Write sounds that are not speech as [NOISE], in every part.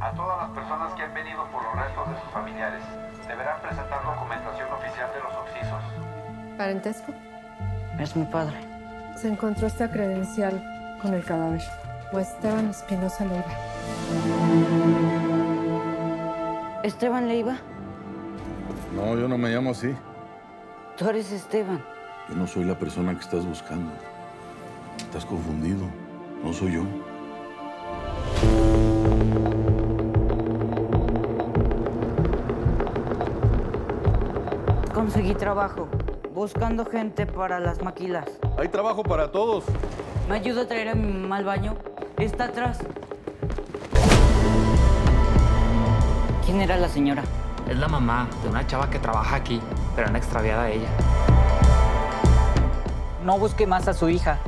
A todas las personas que han venido por los restos de sus familiares, deberán presentar documentación oficial de los occisos. ¿Parentesco? Es mi padre. Se encontró esta credencial con el cadáver. O Esteban Espinosa Leiva. ¿Esteban Leiva? No, yo no me llamo así. Tú eres Esteban. Yo no soy la persona que estás buscando. Estás confundido. No soy yo. Conseguí trabajo. Buscando gente para las maquilas. Hay trabajo para todos. ¿Me ayuda a traer a mi mamá al baño? Está atrás. ¿Quién era la señora? Es la mamá de una chava que trabaja aquí, pero han extraviado a ella. No busque más a su hija.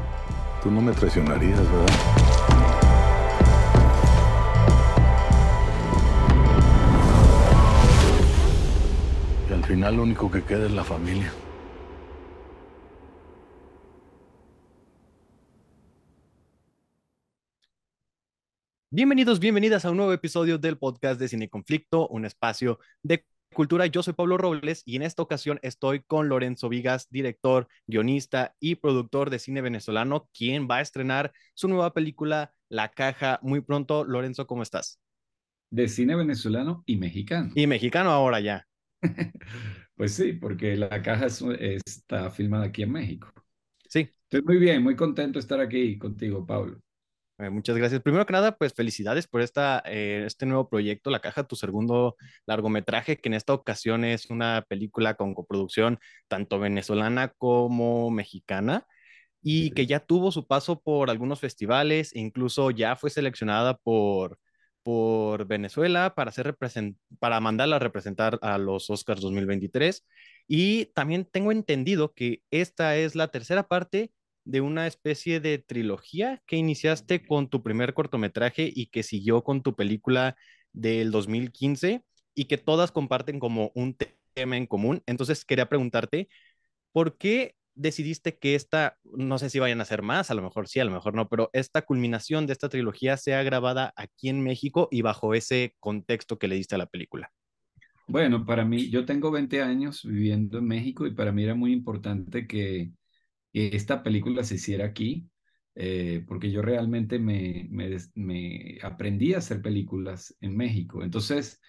Tú no me traicionarías, ¿verdad? Final lo único que queda es la familia. Bienvenidos, bienvenidas a un nuevo episodio del podcast de Cine Conflicto, un espacio de cultura. Yo soy Pablo Robles y en esta ocasión estoy con Lorenzo Vigas, director, guionista y productor de cine venezolano, quien va a estrenar su nueva película La Caja muy pronto. Lorenzo, ¿cómo estás? De cine venezolano y mexicano. Y mexicano ahora ya. Pues sí, porque La Caja es- está filmada aquí en México. Sí, Estoy muy bien, muy contento de estar aquí contigo, Pablo. eh, muchas gracias. Primero que nada, pues felicidades por esta, eh, este nuevo proyecto, La Caja, tu segundo largometraje, que en esta ocasión es una película con coproducción tanto venezolana como mexicana. y que ya tuvo su paso por algunos festivales, incluso ya fue seleccionada por, por Venezuela para, ser represent- para mandarla a representar a los Oscars 2023. Y también tengo entendido que esta es la tercera parte de una especie de trilogía que iniciaste con tu primer cortometraje y que siguió con tu película del 2015 y que todas comparten como un te- tema en común. Entonces quería preguntarte, ¿por qué decidiste que esta, no sé si vayan a ser más, a lo mejor sí, a lo mejor no, pero esta culminación de esta trilogía sea grabada aquí en México y bajo ese contexto que le diste a la película? Bueno, para mí, yo tengo 20 años viviendo en México y para mí era muy importante que, esta película se hiciera aquí, eh, porque yo realmente me aprendí a hacer películas en México. Entonces,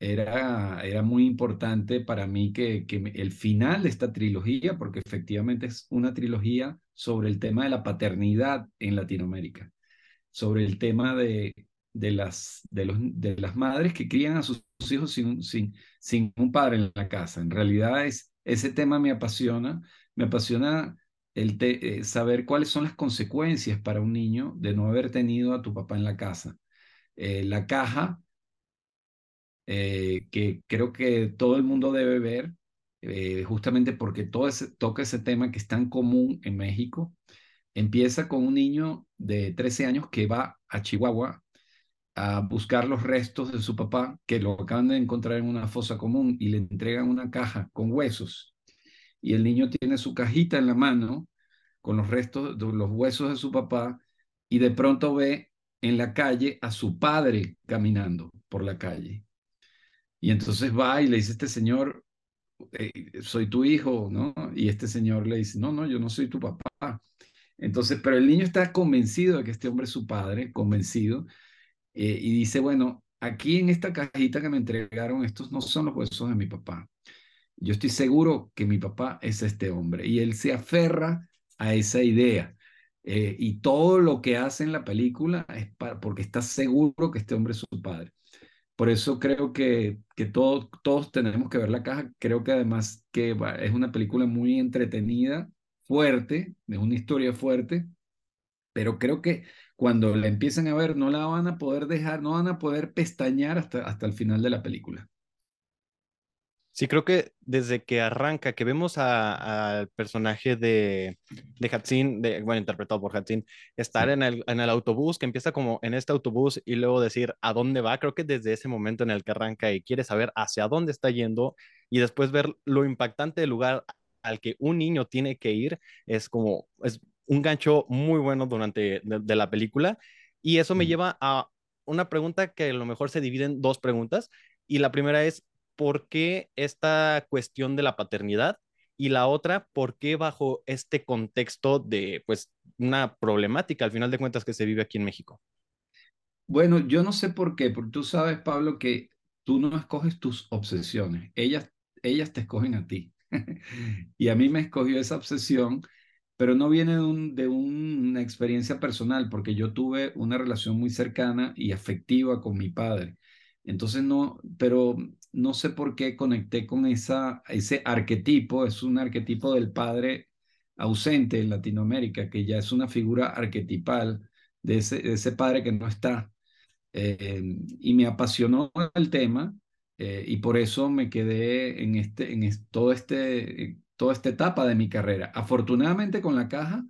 era, era muy importante para mí que, que el final de esta trilogía, porque efectivamente es una trilogía sobre el tema de la paternidad en Latinoamérica, sobre el tema de, de las, de los, de las madres que crían a sus hijos sin, sin, sin un padre en la casa. En realidad es, ese tema me apasiona, me apasiona el te- eh, saber cuáles son las consecuencias para un niño de no haber tenido a tu papá en la casa. Eh, la caja, eh, que creo que todo el mundo debe ver, eh, justamente porque todo toca ese tema que es tan común en México. Empieza con un niño de 13 años que va a Chihuahua a buscar los restos de su papá, que lo acaban de encontrar en una fosa común y le entregan una caja con huesos. Y el niño tiene su cajita en la mano con los restos de los huesos de su papá y de pronto ve en la calle a su padre caminando por la calle. Y entonces va y le dice, este señor, eh, soy tu hijo, ¿no? Y este señor le dice, no, no, yo no soy tu papá. Entonces, pero el niño está convencido de que este hombre es su padre, convencido, eh, y dice, bueno, aquí en esta cajita que me entregaron, estos no son los huesos de mi papá. Yo estoy seguro que mi papá es este hombre. Y él se aferra a esa idea. Eh, y todo lo que hace en la película es para, porque está seguro que este hombre es su padre. Por eso creo que, que todo- todos tenemos que ver la caja. Creo que además que es una película muy entretenida, fuerte, es una historia fuerte, pero creo que cuando la empiezan a ver no la van a poder dejar, no van a poder pestañear hasta, hasta el final de la película. Sí, creo que desde que arranca, que vemos al personaje de, de Hatsin, de, bueno, interpretado por Hatsin, estar en el, en el autobús, que empieza como en este autobús y luego decir a dónde va, creo que desde ese momento en el que arranca y quiere saber hacia dónde está yendo y después ver lo impactante del lugar al que un niño tiene que ir, es como, es un gancho muy bueno durante de, de la película. Y eso me lleva a una pregunta que a lo mejor se divide en dos preguntas. Y la primera es, ¿por qué esta cuestión de la paternidad? Y la otra, ¿por qué bajo este contexto de, pues, una problemática, al final de cuentas, que se vive aquí en México? Bueno, yo no sé por qué, porque tú sabes, Pablo, que tú no escoges tus obsesiones, ellas, ellas te escogen a ti. [LAUGHS] y a mí me escogió esa obsesión, pero no viene de, un, de una experiencia personal, porque yo tuve una relación muy cercana y afectiva con mi padre. Entonces no, pero no sé por qué conecté con ese arquetipo, es un arquetipo del padre ausente en Latinoamérica, que ya es una figura arquetipal de ese, padre que no está. Eh, y me apasionó el tema eh, y por eso me quedé en, este, en todo este, toda esta etapa de mi carrera. Afortunadamente con la caja,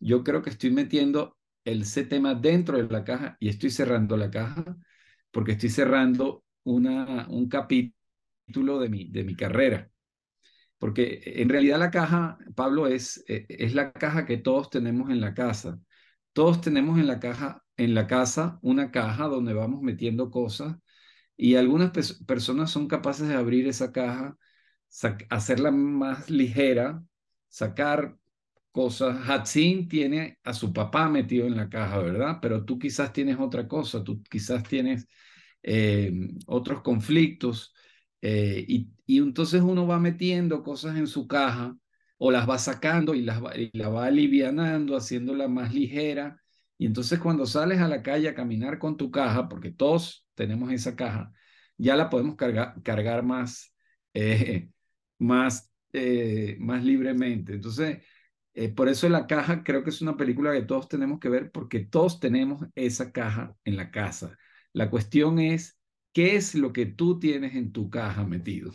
yo creo que estoy metiendo el, ese tema dentro de la caja y estoy cerrando la caja porque estoy cerrando una, un capítulo de mi, de mi carrera. Porque en realidad la caja, Pablo, es, eh, es la caja que todos tenemos en la casa. Todos tenemos en la caja, en la casa, una caja donde vamos metiendo cosas y algunas personas son capaces de abrir esa caja, hacerla más ligera, sacar cosas. Hatzin tiene a su papá metido en la caja, ¿verdad? Pero tú quizás tienes otra cosa, tú quizás tienes eh, otros conflictos. Eh, y, entonces uno va metiendo cosas en su caja o las va sacando y, las y la va alivianando, haciéndola más ligera. Y entonces cuando sales a la calle a caminar con tu caja, porque todos tenemos esa caja, ya la podemos cargar, cargar más, eh, [LAUGHS] más, más libremente. Entonces, por eso la caja creo que es una película que todos tenemos que ver porque todos tenemos esa caja en la casa. La cuestión es, ¿qué es lo que tú tienes en tu caja metido?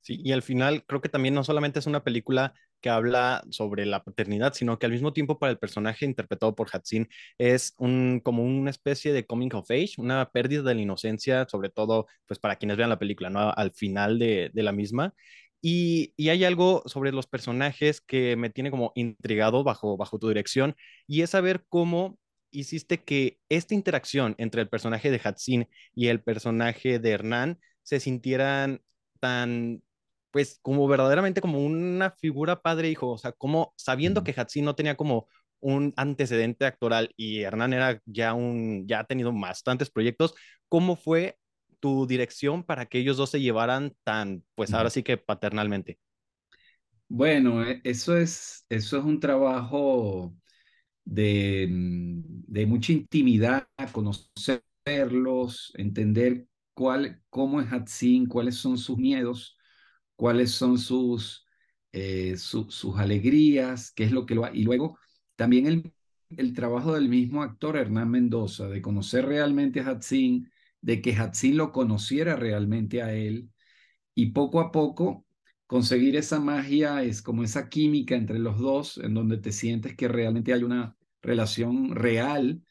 Sí, y al final creo que también no solamente es una película que habla sobre la paternidad, sino que al mismo tiempo para el personaje interpretado por Hatsin es un, como una especie de coming of age, una pérdida de la inocencia, sobre todo pues para quienes vean la película, ¿no? Al final de, de la misma. Y, y, hay algo sobre los personajes que me tiene como intrigado bajo, bajo tu dirección, y es saber cómo hiciste que esta interacción entre el personaje de Hatsin y el personaje de Hernán se sintieran tan pues como verdaderamente como una figura padre-hijo, o sea, como sabiendo que Hatsi no tenía como un antecedente actoral y Hernán era ya un, ya ha tenido bastantes proyectos, ¿cómo fue tu dirección para que ellos dos se llevaran tan, pues ahora sí que paternalmente? Bueno, e, eso es, eso es un trabajo de, mm, de mucha intimidad, conocerlos, entender cuál, cómo es Hatsin, cuáles son sus miedos, cuáles son sus, eh, sus alegrías, qué es lo que lo... Y luego también el, el trabajo del mismo actor Hernán Mendoza, de conocer realmente a Hatzin, de que Hatzin lo conociera realmente a él, y poco a poco conseguir esa magia, es como esa química entre los dos, en donde te sientes que realmente hay una relación real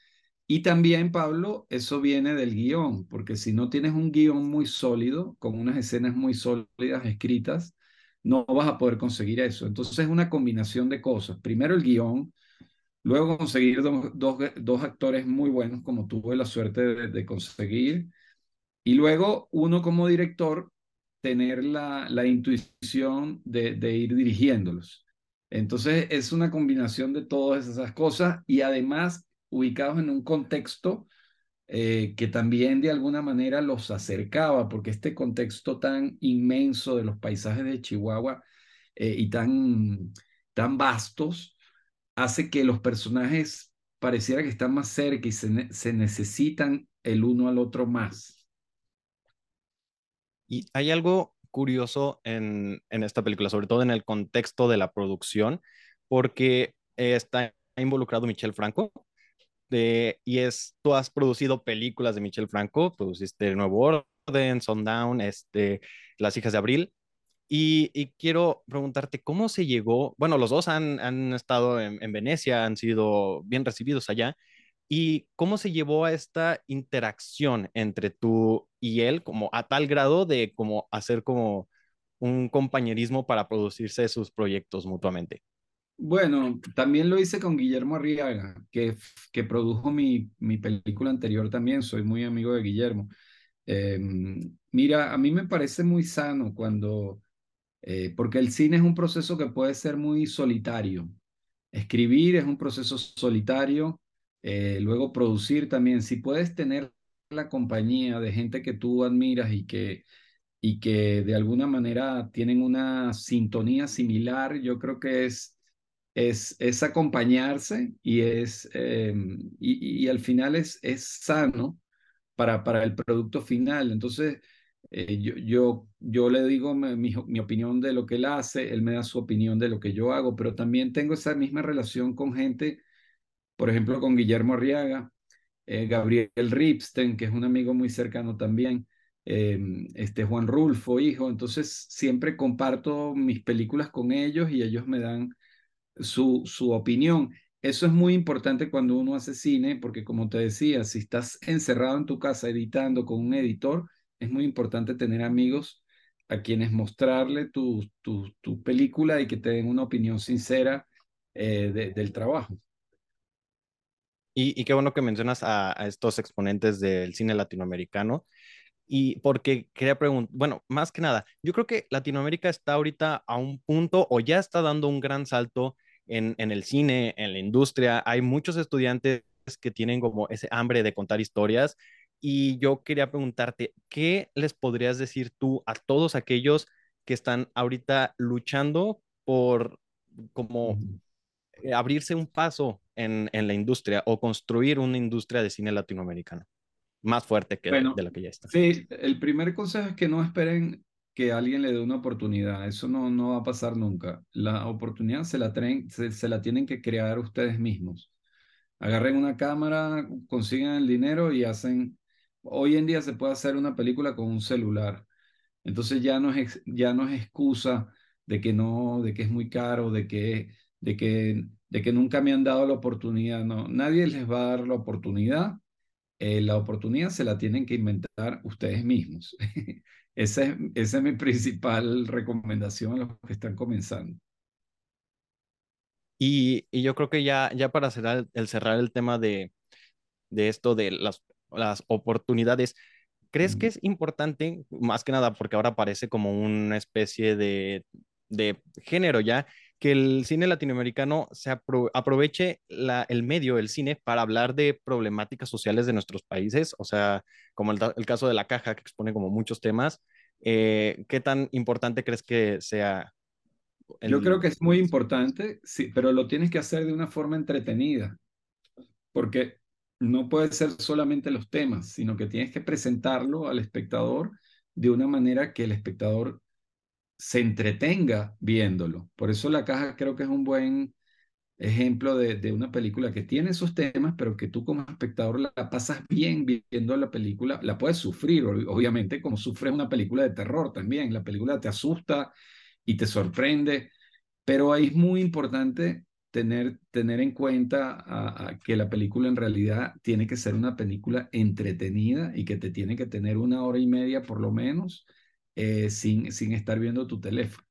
y también, Pablo, eso viene del guion, porque si no tienes un guion muy sólido, con unas escenas muy sólidas escritas, no vas a poder conseguir eso. Entonces es una combinación de cosas. Primero el guion, luego conseguir dos, dos, actores muy buenos, como tuve la suerte de, conseguir, y luego uno como director tener la, la intuición de, de ir dirigiéndolos. Entonces es una combinación de todas esas cosas y además ubicados en un contexto eh, que también de alguna manera los acercaba, porque este contexto tan inmenso de los paisajes de Chihuahua eh, y tan, tan vastos hace que los personajes pareciera que están más cerca y se, se necesitan el uno al otro más. Y hay algo curioso en, en esta película, sobre todo en el contexto de la producción, porque está involucrado Michel Franco, y es, tú has producido películas de Michel Franco, produciste Nuevo Orden, Sundown, este, Las Hijas de Abril, y, y, quiero preguntarte, ¿cómo se llegó? Bueno, los dos han, han estado en, en, Venecia, han sido bien recibidos allá, y cómo se llevó a esta interacción entre tú y él, como a tal grado de como hacer como un compañerismo para producirse sus proyectos mutuamente. Bueno, también lo hice con Guillermo Arriaga, que, que produjo mi, mi película anterior también. Soy muy amigo de Guillermo. Em, mira, a mí me parece muy sano cuando, eh, porque el cine es un proceso que puede ser muy solitario. Escribir es un proceso solitario, eh, luego producir también. Si puedes tener la compañía de gente que tú admiras y que, y que de alguna manera tienen una sintonía similar, yo creo que es es, es acompañarse y, es, y, y, al final es, es sano para, para el producto final. Entonces, eh, yo, yo, yo le digo mi, mi, opinión de lo que él hace, él me da su opinión de lo que yo hago, pero también tengo esa misma relación con gente, por ejemplo, con Guillermo Arriaga, eh, Gabriel Ripsten, que es un amigo muy cercano también. Eh, este Juan Rulfo, hijo, entonces siempre comparto mis películas con ellos y ellos me dan su, su opinión. Eso es muy importante cuando uno hace cine, porque como te decía, si estás encerrado en tu casa editando con un editor, es muy importante tener amigos a quienes mostrarle tu, película y que te den una opinión sincera eh, de, del trabajo. Y, y, qué bueno que mencionas a, estos exponentes del cine latinoamericano. Y porque quería preguntar, bueno, más que nada, yo creo que Latinoamérica está ahorita a un punto o ya está dando un gran salto en, en el cine, en la industria. Hay muchos estudiantes que tienen como ese hambre de contar historias y yo quería preguntarte, ¿qué les podrías decir tú a todos aquellos que están ahorita luchando por como abrirse un paso en, en, la industria o construir una industria de cine latinoamericano más fuerte que bueno, de, de, la que ya está? Sí, el primer consejo es que no esperen que alguien le dé una oportunidad. Eso no, no va a pasar nunca. La oportunidad se la, traen, se, se la tienen que crear ustedes mismos. Agarren una cámara, consigan el dinero y hacen... Hoy en día se puede hacer una película con un celular. Entonces ya no es, ya no es excusa de que no, de que es muy caro, de que, de que, de que nunca me han dado la oportunidad. No, nadie les va a dar la oportunidad. Eh, la oportunidad se la tienen que inventar ustedes mismos. [LAUGHS] Esa es, esa es mi principal recomendación a los que están comenzando. Y, y yo creo que ya, ya para cerrar el, cerrar el tema de, de esto de las, las oportunidades, ¿crees que es importante, más que nada porque ahora parece como una especie de, de género ya, que el cine latinoamericano se apro aproveche la, el medio, el cine, para hablar de problemáticas sociales de nuestros países, o sea, como el, el caso de la caja que expone como muchos temas. Eh, ¿Qué tan importante crees que sea? El... Yo creo que es muy importante, sí, pero lo tienes que hacer de una forma entretenida, porque no puede ser solamente los temas, sino que tienes que presentarlo al espectador de una manera que el espectador se entretenga viéndolo. Por eso la caja creo que es un buen ejemplo de, de, una película que tiene esos temas, pero que tú como espectador la, pasas bien viendo la película, la puedes sufrir, obviamente, como sufres una película de terror también. La película te asusta y te sorprende, pero ahí es muy importante tener, tener en cuenta que la película en realidad tiene que ser una película entretenida y que te tiene que tener una hora y media por lo menos eh, sin, sin estar viendo tu teléfono.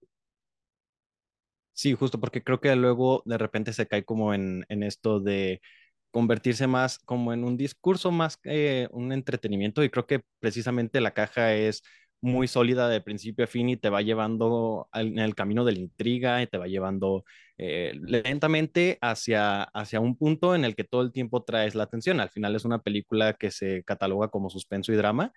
Sí, justo porque creo que luego de repente se cae como en, en esto de convertirse más como en un discurso más que un entretenimiento y creo que precisamente la caja es muy sólida de principio a fin y te va llevando en el camino de la intriga y te va llevando eh, lentamente hacia, hacia un punto en el que todo el tiempo traes la atención. Al final es una película que se cataloga como suspenso y drama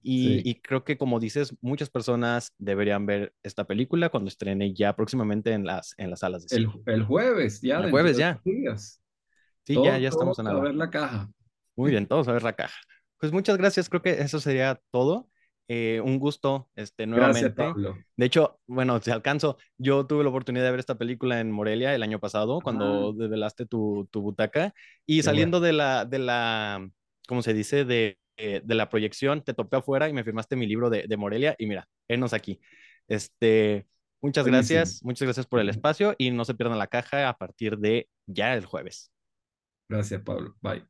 y, sí. y, creo que como dices, muchas personas deberían ver esta película cuando estrene ya próximamente en las, en las salas de cine. El, el jueves, ya. El jueves ya. Días. Sí, todo, ya, ya estamos en la... A ver la caja. Muy bien, todos a ver la caja. Pues muchas gracias, creo que eso sería todo. Eh, un gusto, este, nuevamente. Gracias, de hecho, bueno, si alcanzo, yo tuve la oportunidad de ver esta película en Morelia el año pasado, cuando develaste tu, tu, butaca, y Qué saliendo de la, de la, ¿cómo se dice? De, eh, de la proyección, te topé afuera y me firmaste mi libro de, de Morelia, y mira, enos aquí. Este, muchas Buenísimo. gracias, muchas gracias por el espacio, y no se pierdan la caja a partir de ya el jueves. Gracias, Pablo. Bye.